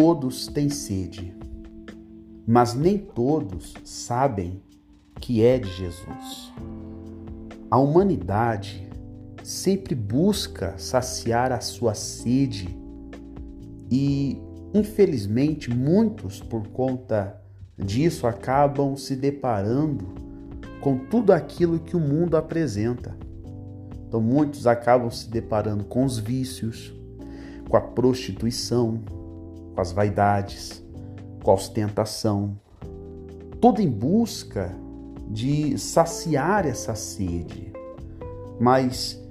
Todos têm sede, mas nem todos sabem que é de Jesus. A humanidade sempre busca saciar a sua sede e, infelizmente, muitos, por conta disso, acabam se deparando com tudo aquilo que o mundo apresenta. Então, muitos acabam se deparando com os vícios, com a prostituição, com as vaidades, com a ostentação, tudo em busca de saciar essa sede. Mas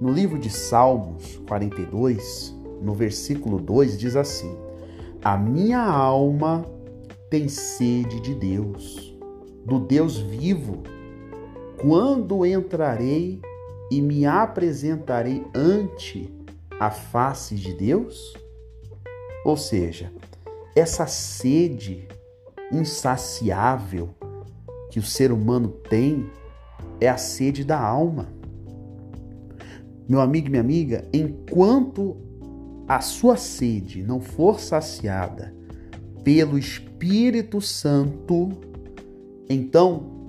no livro de Salmos 42, no versículo 2, diz assim: A minha alma tem sede de Deus, do Deus vivo. Quando entrarei e me apresentarei ante a face de Deus? Ou seja, essa sede insaciável que o ser humano tem é a sede da alma. Meu amigo e minha amiga, enquanto a sua sede não for saciada pelo Espírito Santo, então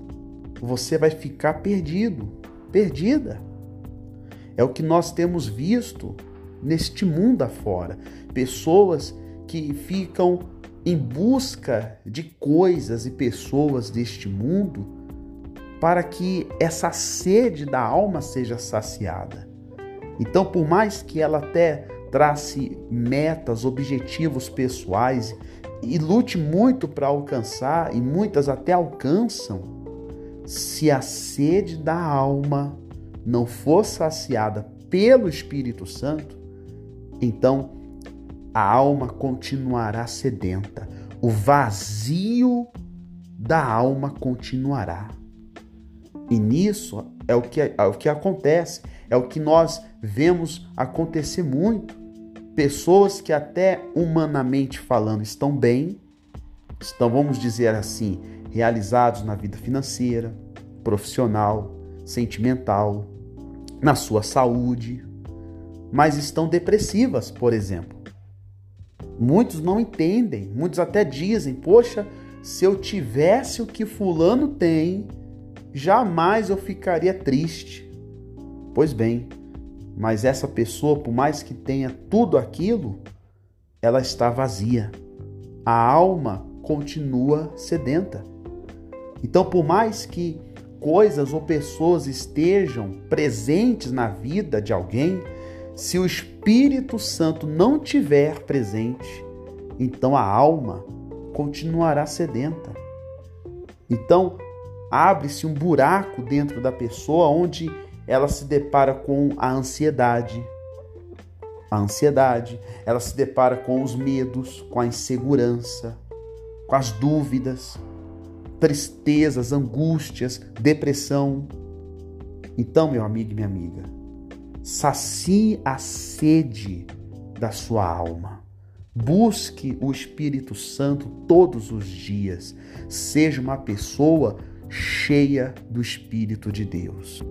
você vai ficar perdido, perdida. É o que nós temos visto neste mundo afora. Pessoas que ficam em busca de coisas e pessoas deste mundo para que essa sede da alma seja saciada. Então, por mais que ela até trace metas, objetivos pessoais e lute muito para alcançar, e muitas até alcançam, se a sede da alma não for saciada pelo Espírito Santo, então a alma continuará sedenta, o vazio da alma continuará. E nisso é o que, é o que acontece, é o que nós vemos acontecer muito. Pessoas que até humanamente falando estão bem, estão, vamos dizer assim, realizados na vida financeira, profissional, sentimental, na sua saúde, mas estão depressivas, por exemplo. Muitos não entendem, muitos até dizem: Poxa, se eu tivesse o que Fulano tem, jamais eu ficaria triste. Pois bem, mas essa pessoa, por mais que tenha tudo aquilo, ela está vazia. A alma continua sedenta. Então, por mais que coisas ou pessoas estejam presentes na vida de alguém, se o Espírito Santo não tiver presente, então a alma continuará sedenta. Então, abre-se um buraco dentro da pessoa onde ela se depara com a ansiedade. A ansiedade, ela se depara com os medos, com a insegurança, com as dúvidas, tristezas, angústias, depressão. Então, meu amigo e minha amiga, sacie a sede da sua alma. Busque o Espírito Santo todos os dias. Seja uma pessoa cheia do Espírito de Deus.